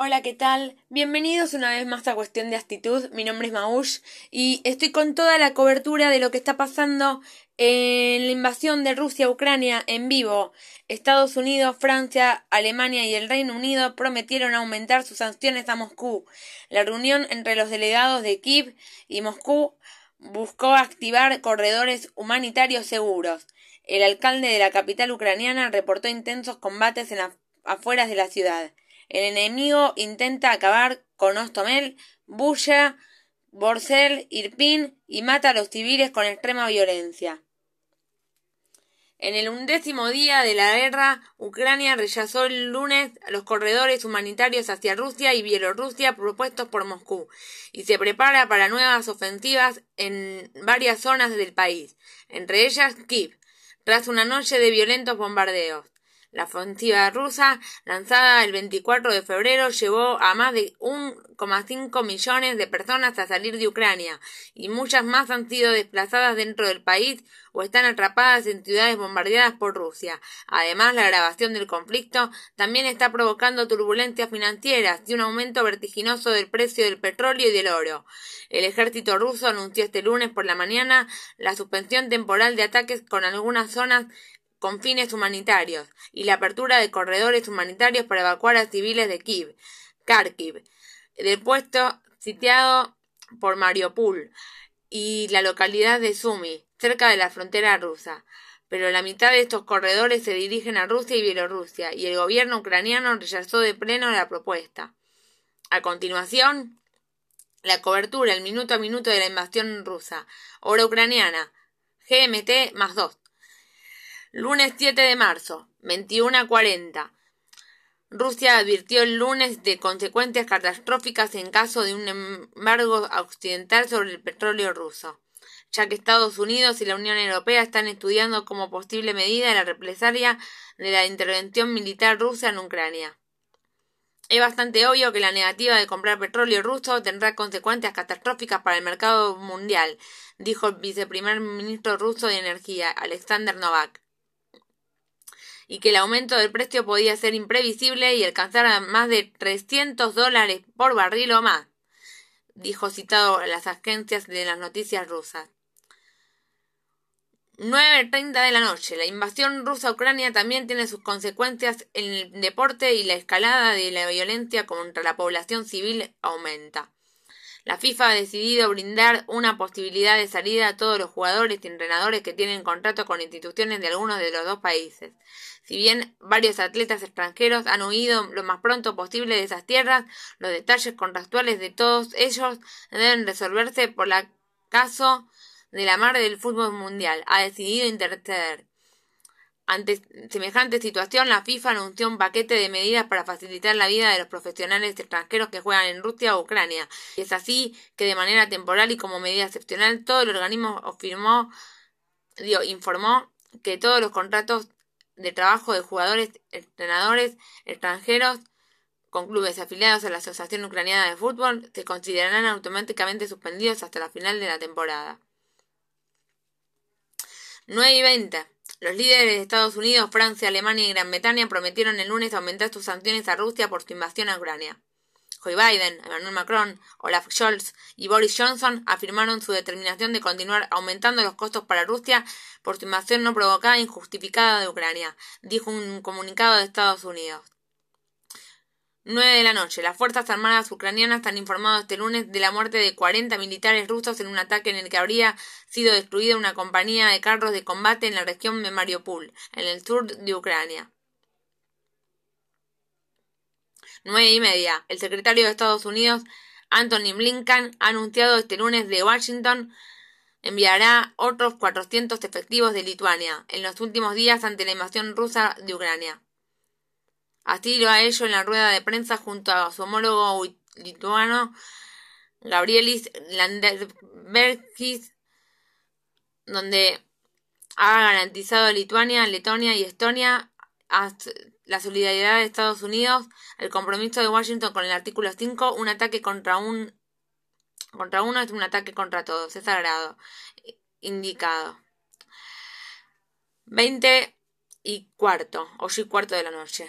Hola, ¿qué tal? Bienvenidos una vez más a Cuestión de Actitud. Mi nombre es Maush y estoy con toda la cobertura de lo que está pasando en la invasión de Rusia a Ucrania en vivo. Estados Unidos, Francia, Alemania y el Reino Unido prometieron aumentar sus sanciones a Moscú. La reunión entre los delegados de Kiev y Moscú buscó activar corredores humanitarios seguros. El alcalde de la capital ucraniana reportó intensos combates en las afueras de la ciudad. El enemigo intenta acabar con Ostomel, Buya, Borsel, Irpin y mata a los civiles con extrema violencia. En el undécimo día de la guerra, Ucrania rechazó el lunes los corredores humanitarios hacia Rusia y Bielorrusia propuestos por Moscú y se prepara para nuevas ofensivas en varias zonas del país, entre ellas Kiev, tras una noche de violentos bombardeos. La ofensiva rusa, lanzada el 24 de febrero, llevó a más de 1,5 millones de personas a salir de Ucrania, y muchas más han sido desplazadas dentro del país o están atrapadas en ciudades bombardeadas por Rusia. Además, la agravación del conflicto también está provocando turbulencias financieras y un aumento vertiginoso del precio del petróleo y del oro. El ejército ruso anunció este lunes por la mañana la suspensión temporal de ataques con algunas zonas con fines humanitarios y la apertura de corredores humanitarios para evacuar a civiles de Kiev, Kharkiv, del puesto sitiado por Mariupol y la localidad de Sumy, cerca de la frontera rusa. Pero la mitad de estos corredores se dirigen a Rusia y Bielorrusia, y el gobierno ucraniano rechazó de pleno la propuesta. A continuación, la cobertura el minuto a minuto de la invasión rusa. Hora ucraniana. GMT más 2. Lunes 7 de marzo, 21.40. Rusia advirtió el lunes de consecuencias catastróficas en caso de un embargo occidental sobre el petróleo ruso, ya que Estados Unidos y la Unión Europea están estudiando como posible medida la represalia de la intervención militar rusa en Ucrania. Es bastante obvio que la negativa de comprar petróleo ruso tendrá consecuencias catastróficas para el mercado mundial, dijo el viceprimer ministro ruso de Energía, Alexander Novak y que el aumento del precio podía ser imprevisible y alcanzar a más de 300 dólares por barril o más, dijo citado las agencias de las noticias rusas. 9.30 de la noche. La invasión rusa a Ucrania también tiene sus consecuencias en el deporte y la escalada de la violencia contra la población civil aumenta. La FIFA ha decidido brindar una posibilidad de salida a todos los jugadores y entrenadores que tienen contrato con instituciones de algunos de los dos países. Si bien varios atletas extranjeros han huido lo más pronto posible de esas tierras, los detalles contractuales de todos ellos deben resolverse por la caso de la mar del fútbol mundial. Ha decidido interceder. Ante semejante situación, la FIFA anunció un paquete de medidas para facilitar la vida de los profesionales extranjeros que juegan en Rusia o Ucrania. Y es así que de manera temporal y como medida excepcional, todo el organismo afirmó, informó que todos los contratos de trabajo de jugadores, entrenadores extranjeros con clubes afiliados a la Asociación Ucraniana de Fútbol se considerarán automáticamente suspendidos hasta la final de la temporada. 9 y 20. Los líderes de Estados Unidos, Francia, Alemania y Gran Bretaña prometieron el lunes aumentar sus sanciones a Rusia por su invasión a Ucrania. Joe Biden, Emmanuel Macron, Olaf Scholz y Boris Johnson afirmaron su determinación de continuar aumentando los costos para Rusia por su invasión no provocada e injustificada de Ucrania, dijo un comunicado de Estados Unidos. 9 de la noche. Las Fuerzas Armadas ucranianas han informado este lunes de la muerte de 40 militares rusos en un ataque en el que habría sido destruida una compañía de carros de combate en la región de Mariupol, en el sur de Ucrania. 9 y media. El secretario de Estados Unidos, Anthony Blinken, ha anunciado este lunes de Washington enviará otros 400 efectivos de Lituania en los últimos días ante la invasión rusa de Ucrania. Así lo ha hecho en la rueda de prensa junto a su homólogo lituano Gabrielis Landsbergis, donde ha garantizado a Lituania, Letonia y Estonia la solidaridad de Estados Unidos, el compromiso de Washington con el artículo 5, un ataque contra un contra uno es un ataque contra todos, es sagrado, indicado. 20 y cuarto, ocho y cuarto de la noche.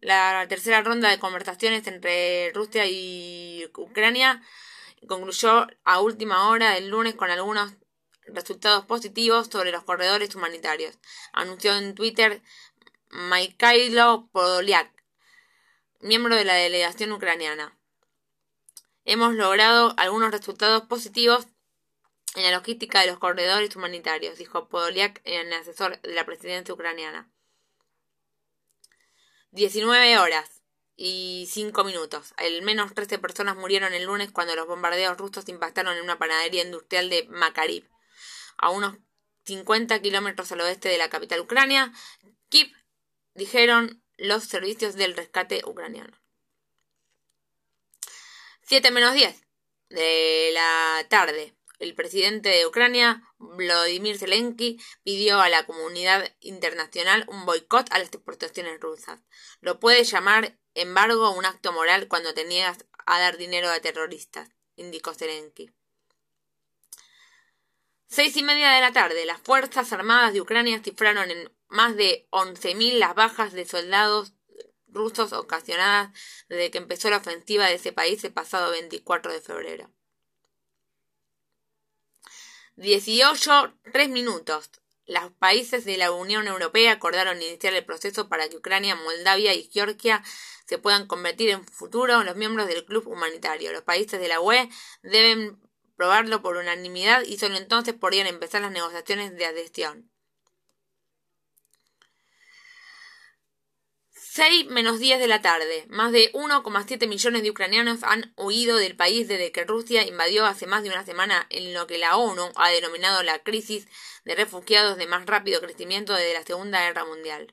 La tercera ronda de conversaciones entre Rusia y Ucrania concluyó a última hora del lunes con algunos resultados positivos sobre los corredores humanitarios, anunció en Twitter Mikhailo Podolyak, miembro de la delegación ucraniana. Hemos logrado algunos resultados positivos en la logística de los corredores humanitarios, dijo Podolyak, el asesor de la presidencia ucraniana. 19 horas y 5 minutos. Al menos 13 personas murieron el lunes cuando los bombardeos rusos impactaron en una panadería industrial de Makarib, a unos 50 kilómetros al oeste de la capital ucrania. Kiev, dijeron los servicios del rescate ucraniano. 7 menos 10 de la tarde. El presidente de Ucrania, Vladimir Zelensky, pidió a la comunidad internacional un boicot a las exportaciones rusas. Lo puede llamar embargo un acto moral cuando te niegas a dar dinero a terroristas, indicó Zelensky. Seis y media de la tarde, las Fuerzas Armadas de Ucrania cifraron en más de 11.000 las bajas de soldados rusos ocasionadas desde que empezó la ofensiva de ese país el pasado 24 de febrero. 18, 3 minutos. Los países de la Unión Europea acordaron iniciar el proceso para que Ucrania, Moldavia y Georgia se puedan convertir en futuro los miembros del club humanitario. Los países de la UE deben probarlo por unanimidad y solo entonces podrían empezar las negociaciones de adhesión. 6 menos 10 de la tarde. Más de 1,7 millones de ucranianos han huido del país desde que Rusia invadió hace más de una semana en lo que la ONU ha denominado la crisis de refugiados de más rápido crecimiento desde la Segunda Guerra Mundial.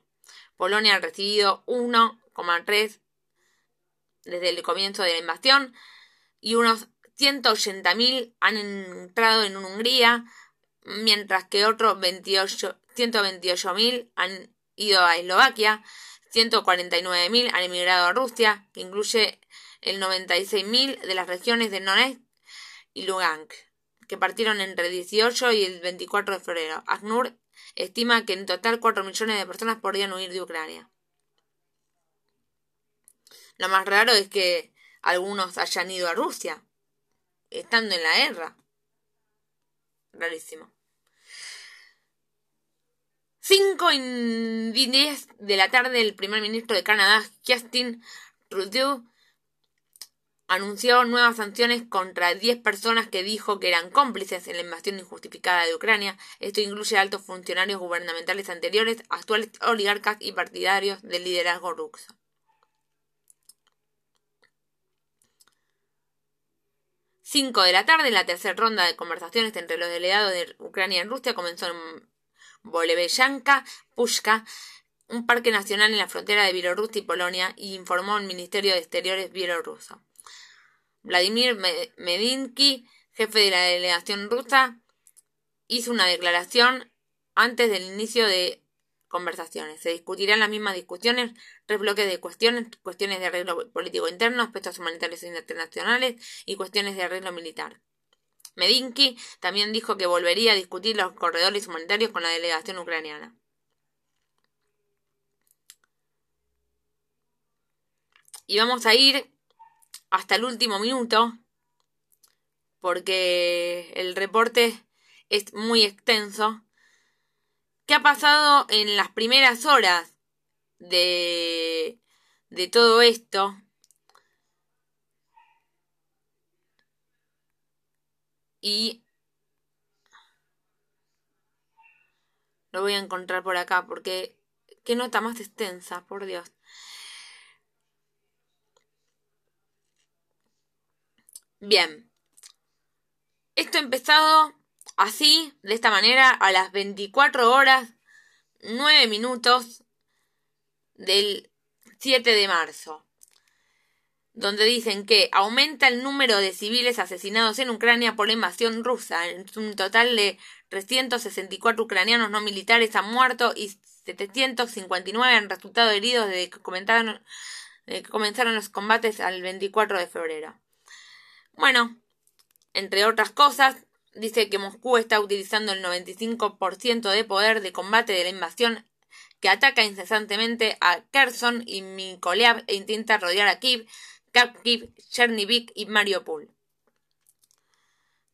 Polonia ha recibido 1,3 desde el comienzo de la invasión y unos 180.000 han entrado en Hungría, mientras que otros 128.000 han ido a Eslovaquia, 149.000 han emigrado a Rusia, que incluye el 96.000 de las regiones de Donetsk y Lugansk, que partieron entre el 18 y el 24 de febrero. ACNUR estima que en total 4 millones de personas podrían huir de Ucrania. Lo más raro es que algunos hayan ido a Rusia, estando en la guerra. Rarísimo. 5 y 10 de la tarde, el primer ministro de Canadá, Justin Trudeau, anunció nuevas sanciones contra 10 personas que dijo que eran cómplices en la invasión injustificada de Ucrania. Esto incluye altos funcionarios gubernamentales anteriores, actuales oligarcas y partidarios del liderazgo ruso. 5 de la tarde, la tercera ronda de conversaciones entre los delegados de Ucrania y Rusia comenzó en Boleveyanka Pushka, un parque nacional en la frontera de Bielorrusia y Polonia, y informó el Ministerio de Exteriores bielorruso. Vladimir Medinsky, jefe de la delegación rusa, hizo una declaración antes del inicio de conversaciones. Se discutirán las mismas discusiones, tres bloques de cuestiones, cuestiones de arreglo político interno, aspectos humanitarios internacionales y cuestiones de arreglo militar. Medinsky también dijo que volvería a discutir los corredores humanitarios con la delegación ucraniana. Y vamos a ir hasta el último minuto porque el reporte es muy extenso. ¿Qué ha pasado en las primeras horas de, de todo esto? Y lo voy a encontrar por acá porque qué nota más extensa, por Dios. Bien. Esto empezado así, de esta manera, a las 24 horas 9 minutos del 7 de marzo donde dicen que aumenta el número de civiles asesinados en Ucrania por la invasión rusa. En un total de 364 ucranianos no militares han muerto y 759 han resultado heridos desde que, que comenzaron los combates al 24 de febrero. Bueno, entre otras cosas, dice que Moscú está utilizando el 95% de poder de combate de la invasión que ataca incesantemente a Kherson y Mykolaiv e intenta rodear a Kiev, Kharkiv, Chernivik y Mariupol.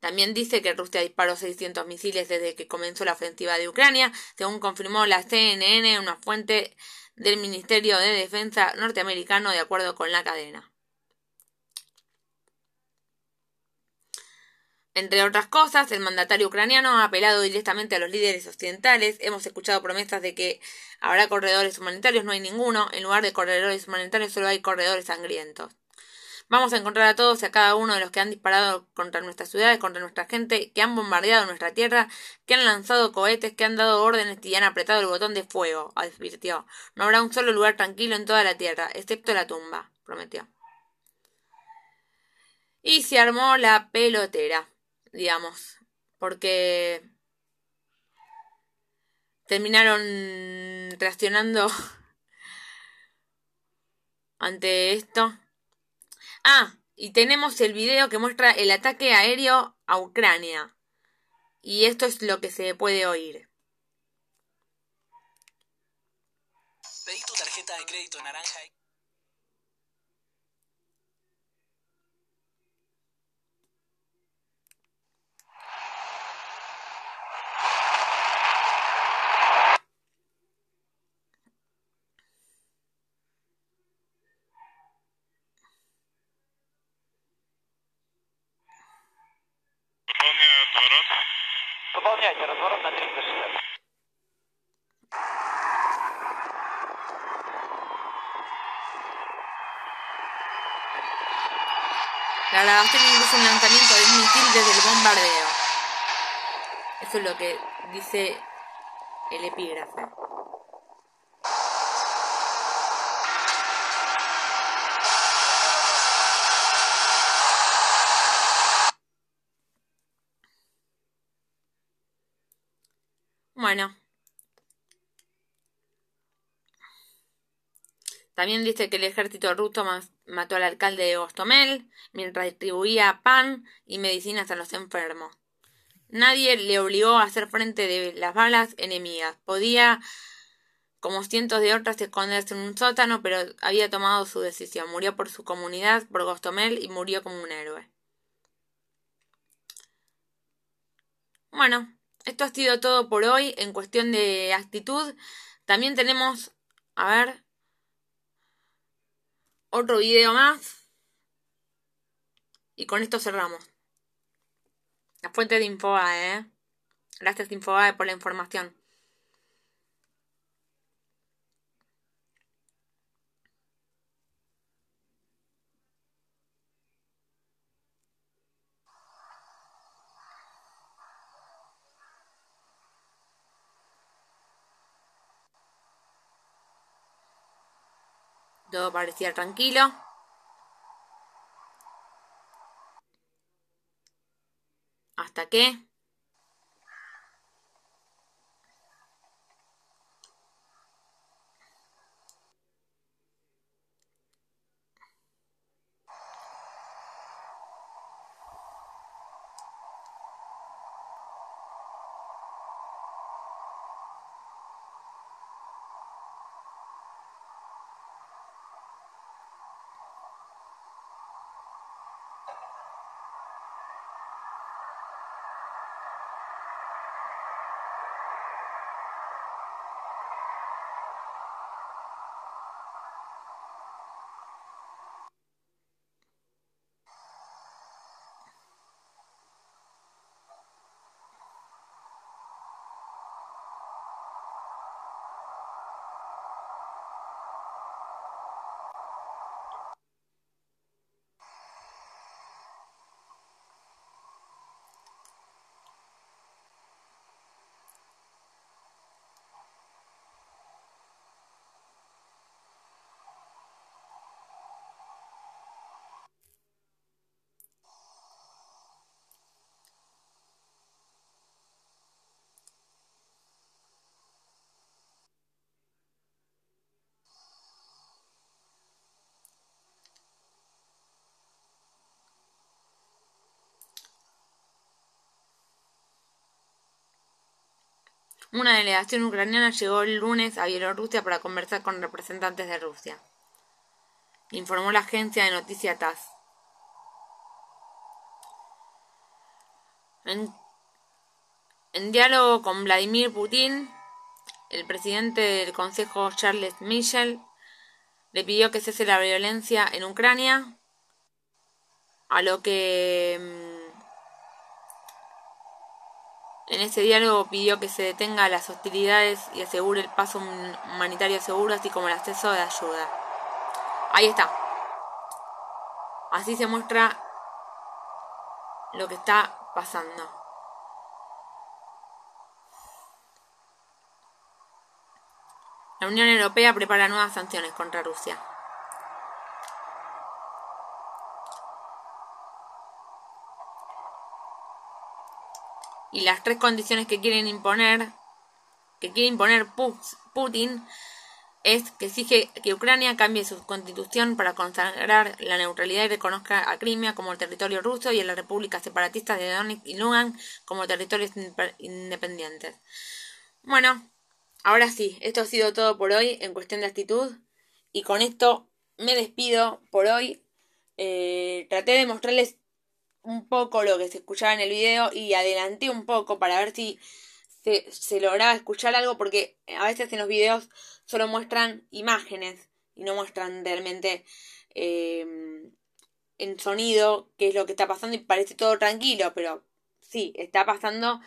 También dice que Rusia disparó 600 misiles desde que comenzó la ofensiva de Ucrania, según confirmó la CNN, una fuente del Ministerio de Defensa norteamericano de acuerdo con la cadena. Entre otras cosas, el mandatario ucraniano ha apelado directamente a los líderes occidentales. Hemos escuchado promesas de que habrá corredores humanitarios, no hay ninguno. En lugar de corredores humanitarios solo hay corredores sangrientos. Vamos a encontrar a todos y a cada uno de los que han disparado contra nuestras ciudades, contra nuestra gente, que han bombardeado nuestra tierra, que han lanzado cohetes, que han dado órdenes y han apretado el botón de fuego, advirtió. No habrá un solo lugar tranquilo en toda la tierra, excepto la tumba, prometió. Y se armó la pelotera digamos, porque terminaron reaccionando ante esto. Ah, y tenemos el video que muestra el ataque aéreo a Ucrania. Y esto es lo que se puede oír. Pedí tu tarjeta de crédito. Выполняйте разворот на 360. La grabación incluye un lanzamiento de un misil desde el bombardeo. Eso es lo que dice el epígrafe. Bueno. También dice que el ejército ruso mató al alcalde de Ostomel mientras distribuía pan y medicinas a los enfermos. Nadie le obligó a hacer frente de las balas enemigas. Podía, como cientos de otras, esconderse en un sótano, pero había tomado su decisión. Murió por su comunidad, por Gostomel, y murió como un héroe. Bueno, esto ha sido todo por hoy en cuestión de actitud. También tenemos, a ver, otro video más. Y con esto cerramos. La fuente de Infobae, ¿eh? Gracias Infobae por la información. Todo parecía tranquilo. Hasta que... Una delegación ucraniana llegó el lunes a Bielorrusia para conversar con representantes de Rusia, informó la agencia de noticias TASS. En, en diálogo con Vladimir Putin, el presidente del Consejo Charles Michel le pidió que cese la violencia en Ucrania, a lo que en ese diálogo pidió que se detenga las hostilidades y asegure el paso humanitario seguro, así como el acceso de ayuda. Ahí está. Así se muestra lo que está pasando. La Unión Europea prepara nuevas sanciones contra Rusia. Y las tres condiciones que quieren imponer, que quiere imponer Putin, es que exige que Ucrania cambie su constitución para consagrar la neutralidad y reconozca a Crimea como territorio ruso y a la República Separatista de Donetsk y Lugansk como territorios independientes. Bueno, Ahora sí, esto ha sido todo por hoy en cuestión de actitud. Y con esto me despido por hoy. Eh, traté de mostrarles un poco lo que se escuchaba en el video y adelanté un poco para ver si se, lograba escuchar algo porque a veces en los videos solo muestran imágenes y no muestran realmente eh, en sonido qué es lo que está pasando y parece todo tranquilo, pero sí, está pasando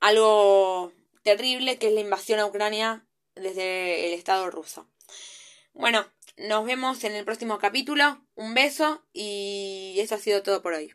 algo terrible que es la invasión a Ucrania desde el Estado ruso. Bueno, nos vemos en el próximo capítulo. Un beso y eso ha sido todo por hoy.